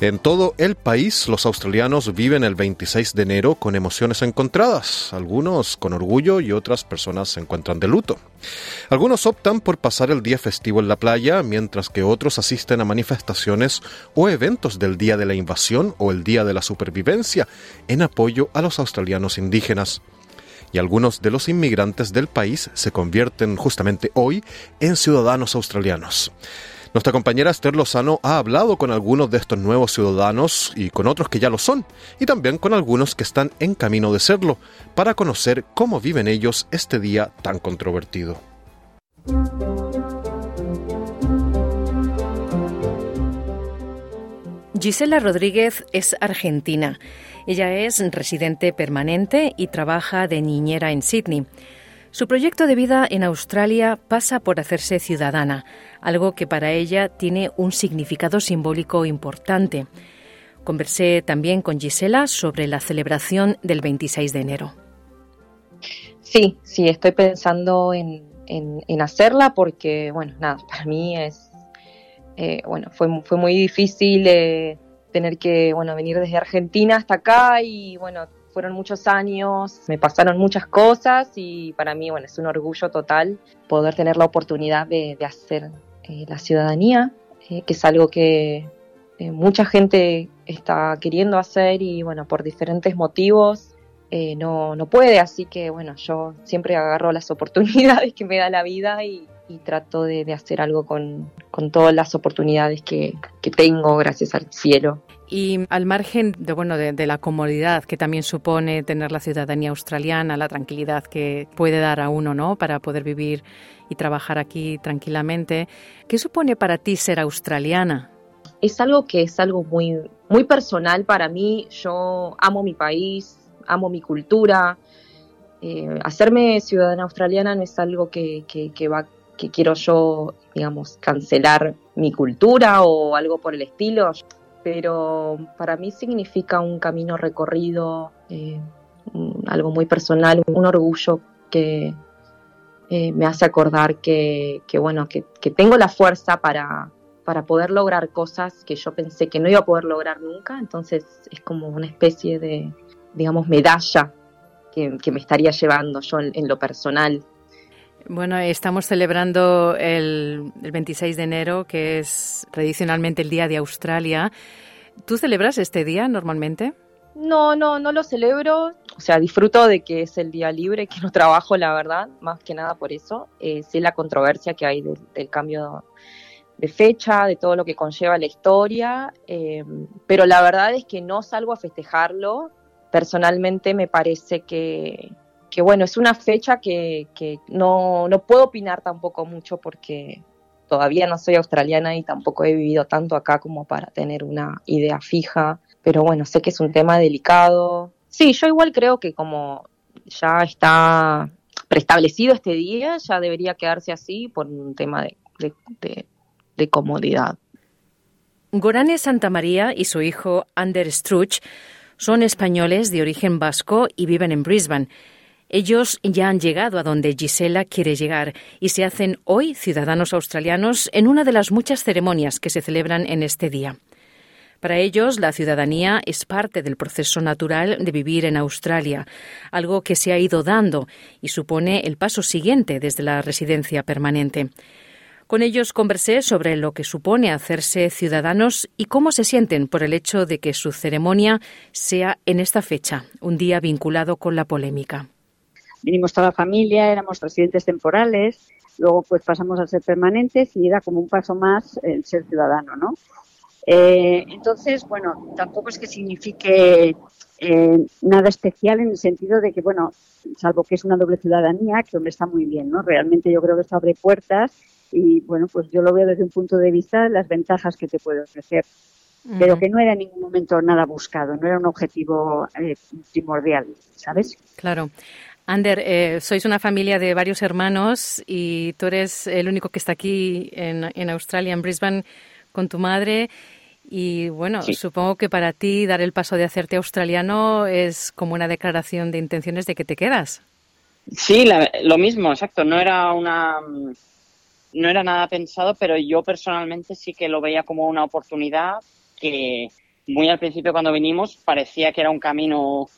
En todo el país, los australianos viven el 26 de enero con emociones encontradas, algunos con orgullo y otras personas se encuentran de luto. Algunos optan por pasar el día festivo en la playa, mientras que otros asisten a manifestaciones o eventos del Día de la Invasión o el Día de la Supervivencia en apoyo a los australianos indígenas y algunos de los inmigrantes del país se convierten justamente hoy en ciudadanos australianos. Nuestra compañera Esther Lozano ha hablado con algunos de estos nuevos ciudadanos y con otros que ya lo son, y también con algunos que están en camino de serlo, para conocer cómo viven ellos este día tan controvertido. Gisela Rodríguez es argentina. Ella es residente permanente y trabaja de niñera en Sydney. Su proyecto de vida en Australia pasa por hacerse ciudadana, algo que para ella tiene un significado simbólico importante. Conversé también con Gisela sobre la celebración del 26 de enero. Sí, sí, estoy pensando en, hacerla porque, bueno, nada, para mí es, eh, bueno, fue, fue muy difícil eh, tener que, bueno, venir desde Argentina hasta acá y, bueno, fueron muchos años, me pasaron muchas cosas y para mí, bueno, es un orgullo total poder tener la oportunidad de, hacer eh, la ciudadanía, eh, que es algo que eh, mucha gente está queriendo hacer y, bueno, por diferentes motivos no, no puede, así que, bueno, yo siempre agarro las oportunidades que me da la vida y, trato de, hacer algo con, todas las oportunidades que, que tengo, gracias al cielo. Y al margen de, bueno, de, la comodidad que también supone tener la ciudadanía australiana, la tranquilidad que puede dar a uno ¿no? para poder vivir y trabajar aquí tranquilamente, ¿qué supone para ti ser australiana? Es algo que es algo muy, muy personal para mí. Yo amo mi país, amo mi cultura. Eh, hacerme ciudadana australiana no es algo que, que, va, que quiero yo, digamos, cancelar mi cultura o algo por el estilo pero para mí significa un camino recorrido, eh, algo muy personal, un orgullo que eh, me hace acordar que, bueno, que, tengo la fuerza para, para poder lograr cosas que yo pensé que no iba a poder lograr nunca, entonces es como una especie de, digamos, medalla que, me estaría llevando yo en, lo personal. Bueno, estamos celebrando el, el, 26 de enero, que es tradicionalmente el Día de Australia. ¿Tú celebras este día normalmente? No, no, no lo celebro. O sea, disfruto de que es el día libre, que no trabajo, la verdad, más que nada por eso. Eh, la controversia que hay del, cambio de fecha, de todo lo que conlleva la historia, eh, pero la verdad es que no salgo a festejarlo. Personalmente me parece que, que bueno, es una fecha que, no, no puedo opinar tampoco mucho porque todavía no soy australiana y tampoco he vivido tanto acá como para tener una idea fija, pero bueno, sé que es un tema delicado. Sí, yo igual creo que como ya está preestablecido este día, ya debería quedarse así por un tema de, comodidad. Gorane Santamaría y su hijo Ander Struch son españoles de origen vasco y viven en Brisbane. Ellos ya han llegado a donde Gisela quiere llegar y se hacen hoy ciudadanos australianos en una de las muchas ceremonias que se celebran en este día. Para ellos, la ciudadanía es parte del proceso natural de vivir en Australia, algo que se ha ido dando y supone el paso siguiente desde la residencia permanente. Con ellos conversé sobre lo que supone hacerse ciudadanos y cómo se sienten por el hecho de que su ceremonia sea en esta fecha, un día vinculado con la polémica vinimos toda la familia, éramos residentes temporales, luego pues pasamos a ser permanentes y era como un paso más el ser ciudadano, ¿no? Eh, entonces, bueno, tampoco es que signifique eh, nada especial en el sentido de que, bueno, salvo que es una doble ciudadanía, que hombre está muy bien, ¿no? Realmente yo creo que esto abre puertas y, bueno, pues yo lo veo desde un punto de vista de las ventajas que te puede ofrecer, pero que no era en ningún momento nada buscado, no era un objetivo eh, primordial, ¿sabes? Claro. Ander, eh, sois una familia de varios hermanos y tú eres el único que está aquí en, en Australia, en Brisbane, con tu madre. Y bueno, supongo que para ti dar el paso de hacerte australiano es como una declaración de intenciones de que te quedas. Sí, lo mismo, exacto. No era una no era nada pensado, pero yo personalmente sí que lo veía como una oportunidad que muy al principio cuando vinimos parecía que era un camino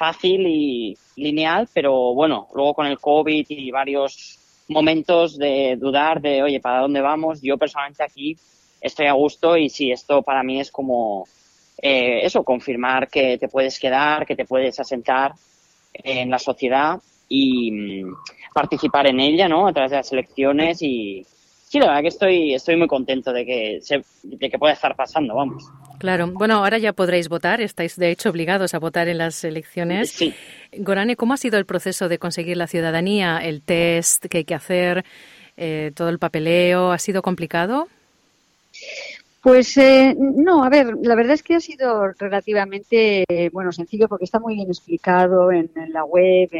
fácil y lineal, pero bueno, luego con el COVID y varios momentos de dudar de, oye, ¿para dónde vamos? Yo personalmente aquí estoy a gusto y sí, esto para mí es como eh, eso, confirmar que te puedes quedar, que te puedes asentar en la sociedad y mm, participar en ella, ¿no? A través de las elecciones y sí, la verdad que estoy, estoy muy contento de que, se, de que pueda estar pasando, vamos. Claro, bueno, ahora ya podréis votar, estáis de hecho obligados a votar en las elecciones. Sí. Gorane, ¿cómo ha sido el proceso de conseguir la ciudadanía, el test que hay que hacer, eh, todo el papeleo? ¿Ha sido complicado? Pues eh, no, a ver, la verdad es que ha sido relativamente bueno sencillo porque está muy bien explicado en, la web.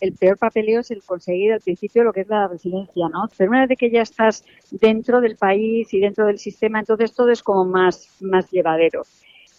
el peor papeleo es el conseguir al principio lo que es la residencia, ¿no? Pero una vez que ya estás dentro del país y dentro del sistema, entonces todo es como más más llevadero.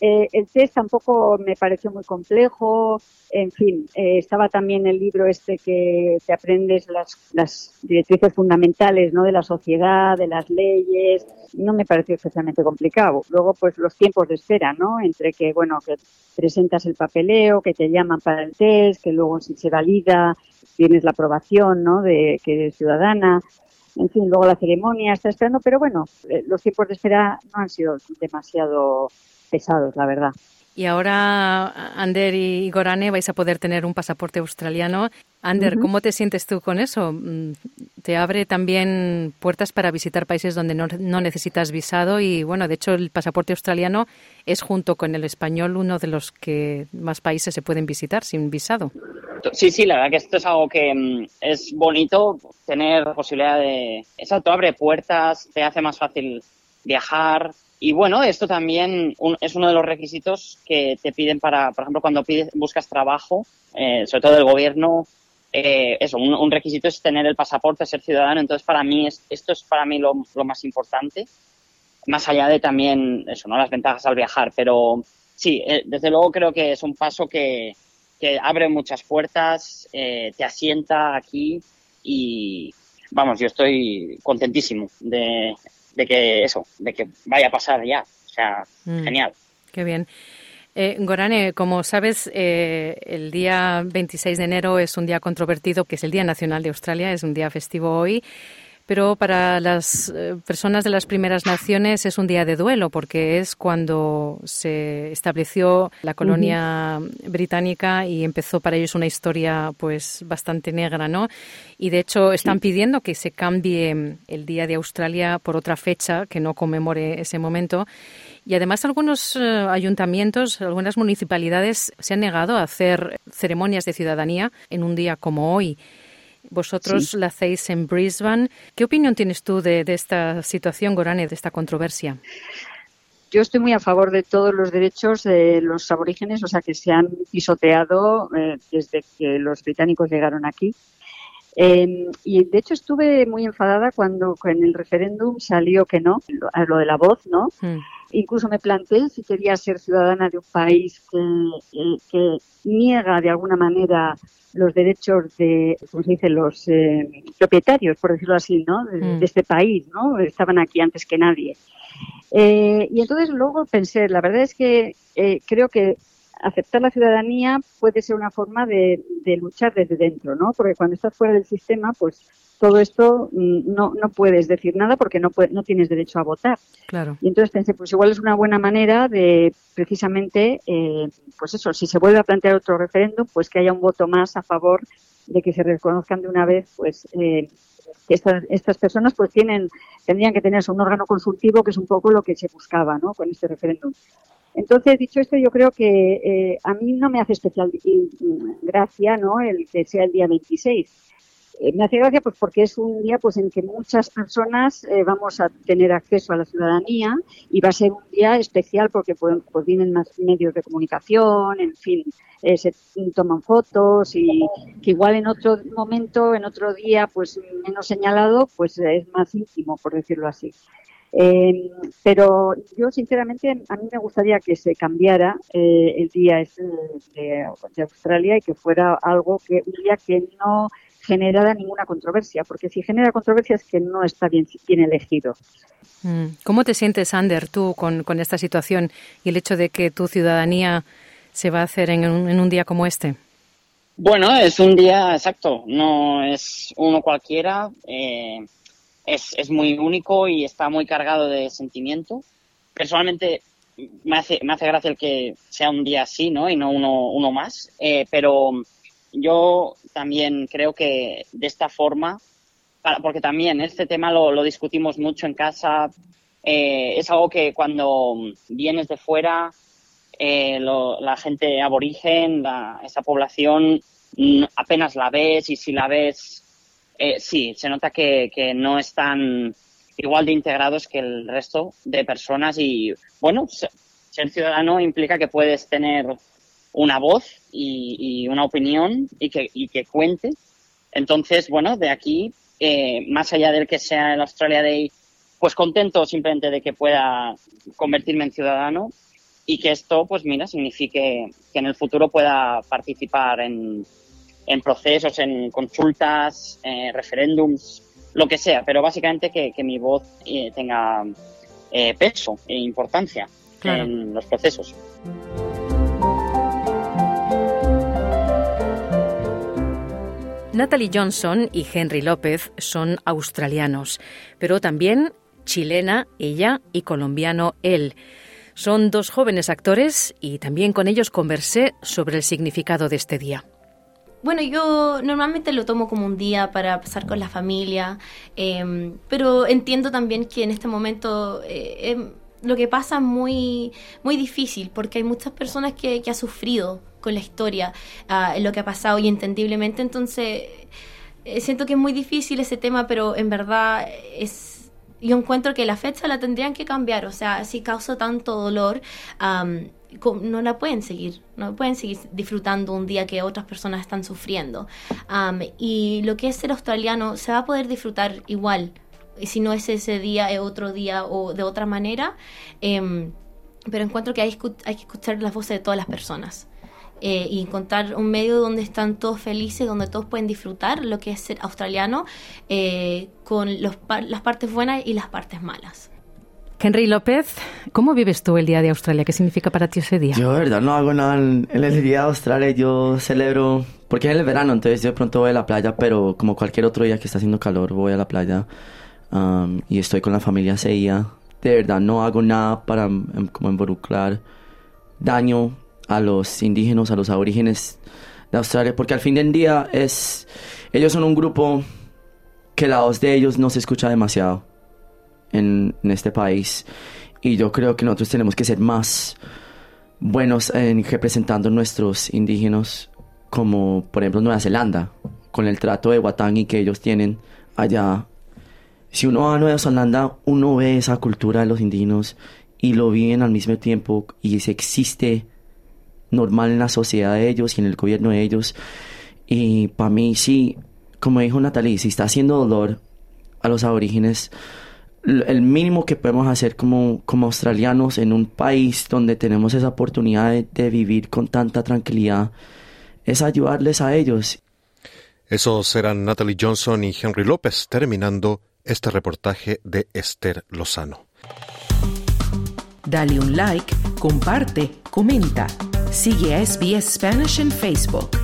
Eh, el test tampoco me pareció muy complejo. En fin, eh, estaba también el libro este que te aprendes las, las directrices fundamentales ¿no? de la sociedad, de las leyes. No me pareció especialmente complicado. Luego, pues los tiempos de espera, ¿no? Entre que, bueno, que presentas el papeleo, que te llaman para el test, que luego si se valida tienes la aprobación, ¿no? De que eres ciudadana en fin, luego la ceremonia está esperando, pero bueno, eh, los tiempos de espera no han sido demasiado pesados, la verdad. Y ahora, Ander y Gorane, vais a poder tener un pasaporte australiano. Ander, ¿cómo te sientes tú con eso? Mm, ¿Te abre también puertas para visitar países donde no, necesitas visado? Y bueno, de hecho, el pasaporte australiano es junto con el español uno de los que más países se pueden visitar sin visado. Sí, sí, la verdad que esto es algo que mm, es bonito tener posibilidad de. Exacto, abre puertas, te hace más fácil viajar, y bueno, esto también es uno de los requisitos que te piden para, por ejemplo, cuando pides, buscas trabajo, eh, sobre todo del gobierno, eh, eso, un, requisito es tener el pasaporte, ser ciudadano. Entonces, para mí, es, esto es para mí lo, más importante, más allá de también, eso, ¿no? Las ventajas al viajar. Pero sí, eh, desde luego creo que es un paso que, que abre muchas puertas, te asienta aquí y, vamos, yo estoy contentísimo de, de que eso, de que vaya a pasar ya. O sea, mm. genial. Qué bien. Eh, Gorane, como sabes, eh, el día 26 de enero es un día controvertido, que es el Día Nacional de Australia, es un día festivo hoy pero para las eh, personas de las primeras naciones es un día de duelo porque es cuando se estableció la colonia británica y empezó para ellos una historia pues bastante negra, ¿no? Y de hecho están pidiendo que se cambie el día de Australia por otra fecha que no conmemore ese momento. Y además algunos eh, ayuntamientos, algunas municipalidades se han negado a hacer ceremonias de ciudadanía en un día como hoy. Vosotros la hacéis en Brisbane. ¿Qué opinión tienes tú de, esta situación, Gorane, de esta controversia? Yo estoy muy a favor de todos los derechos de los aborígenes, o sea, que se han pisoteado eh, desde que los británicos llegaron aquí. Em, y de hecho estuve muy enfadada cuando en el referéndum salió que no, lo, lo de la voz, ¿no? Hmm. Incluso me planteé si quería ser ciudadana de un país que, eh, que niega de alguna manera los derechos de, ¿cómo se dice?, los eh, propietarios, por decirlo así, ¿no?, mm. de, este país, ¿no? Estaban aquí antes que nadie. Eh, y entonces luego pensé, la verdad es que eh, creo que aceptar la ciudadanía puede ser una forma de, de, luchar desde dentro, ¿no? Porque cuando estás fuera del sistema, pues todo esto mm, no, no puedes decir nada porque no, no tienes derecho a votar. Claro. Y entonces pensé, pues igual es una buena manera de precisamente, eh, pues eso, si se vuelve a plantear otro referéndum, pues que haya un voto más a favor de que se reconozcan de una vez, pues eh, que estas, estas personas pues tienen, tendrían que tener un órgano consultivo, que es un poco lo que se buscaba, ¿no? Con este referéndum. Entonces, dicho esto, yo creo que eh, a mí no me hace especial gracia, ¿no? El que sea el día 26 Eh, me hace gracia pues porque es un día pues en que muchas personas eh, vamos a tener acceso a la ciudadanía y va a ser un día especial porque pues, pues vienen más medios de comunicación, en fin, eh, se toman fotos y que igual en otro momento, en otro día pues menos señalado, pues es más íntimo, por decirlo así. Eh, pero yo, sinceramente, a mí me gustaría que se cambiara eh, el día de, Australia y que fuera algo que un día que no generara ninguna controversia, porque si genera controversia es que no está bien, bien elegido. Mm. ¿Cómo te sientes, Ander, tú con, con, esta situación y el hecho de que tu ciudadanía se va a hacer en un, en un día como este? Bueno, es un día exacto, no es uno cualquiera. Eh, es, es muy único y está muy cargado de sentimiento. Personalmente me hace, me hace gracia el que sea un día así, ¿no? Y no uno, uno más. Eh, pero yo también creo que de esta forma, porque también este tema lo, lo discutimos mucho en casa, eh, es algo que cuando vienes de fuera, eh, la gente aborigen, esa población, apenas la ves y si la ves eh, sí, se nota que, no están igual de integrados que el resto de personas y, bueno, ser ciudadano implica que puedes tener una voz y, una opinión y que, y que cuente. Entonces, bueno, de aquí, eh, más allá del que sea el Australia Day, pues contento simplemente de que pueda convertirme en ciudadano y que esto, pues mira, signifique que en el futuro pueda participar en, en procesos, en consultas, eh, referéndums, lo que sea, pero básicamente que, mi voz eh, tenga eh, peso e importancia en los procesos. Natalie Johnson y Henry López son australianos, pero también chilena ella y colombiano él. Son dos jóvenes actores y también con ellos conversé sobre el significado de este día. Bueno, yo normalmente lo tomo como un día para pasar con la familia, em, pero entiendo también que en este momento eh, em, lo que pasa es muy, muy difícil porque hay muchas personas que, que han sufrido con la historia, uh, lo que ha pasado y entendiblemente, entonces eh, siento que es muy difícil ese tema, pero en verdad es yo encuentro que la fecha la tendrían que cambiar, o sea, si causa tanto dolor, no la pueden seguir, no pueden seguir disfrutando un día que otras personas están sufriendo. y lo que es ser australiano se va a poder disfrutar igual, si no es ese día, es otro día o de otra manera. Em, pero encuentro que hay, hay, que escuchar las voces de todas las personas. Eh, y encontrar un medio donde están todos felices, donde todos pueden disfrutar lo que es ser australiano, eh, con los, las partes buenas y las partes malas. Henry López, ¿cómo vives tú el Día de Australia? ¿Qué significa para ti ese día? Yo, de verdad, no hago nada en el Día de Australia. Yo celebro, porque es el verano, entonces yo de pronto voy a la playa, pero como cualquier otro día que está haciendo calor, voy a la playa um, y estoy con la familia ese día. De verdad, no hago nada para em, como involucrar daño a los indígenas, a los aborígenes de Australia, porque al fin del día es, ellos son un grupo que la voz de ellos no se escucha demasiado en, este país. Y yo creo que nosotros tenemos que ser más buenos en representando nuestros indígenas como por ejemplo Nueva Zelanda con el trato de Watangi que ellos tienen allá. Si uno va a Nueva Zelanda uno ve esa cultura de los indígenas y lo viven al mismo tiempo y se existe normal en la sociedad de ellos y en el gobierno de ellos. Y para mí sí como dijo Natalie si está haciendo dolor a los aborígenes el mínimo que podemos hacer como, como australianos en un país donde tenemos esa oportunidad de, vivir con tanta tranquilidad es ayudarles a ellos. Esos eran Natalie Johnson y Henry López terminando este reportaje de Esther Lozano. Dale un like, comparte, comenta. Sigue a SBS Spanish en Facebook.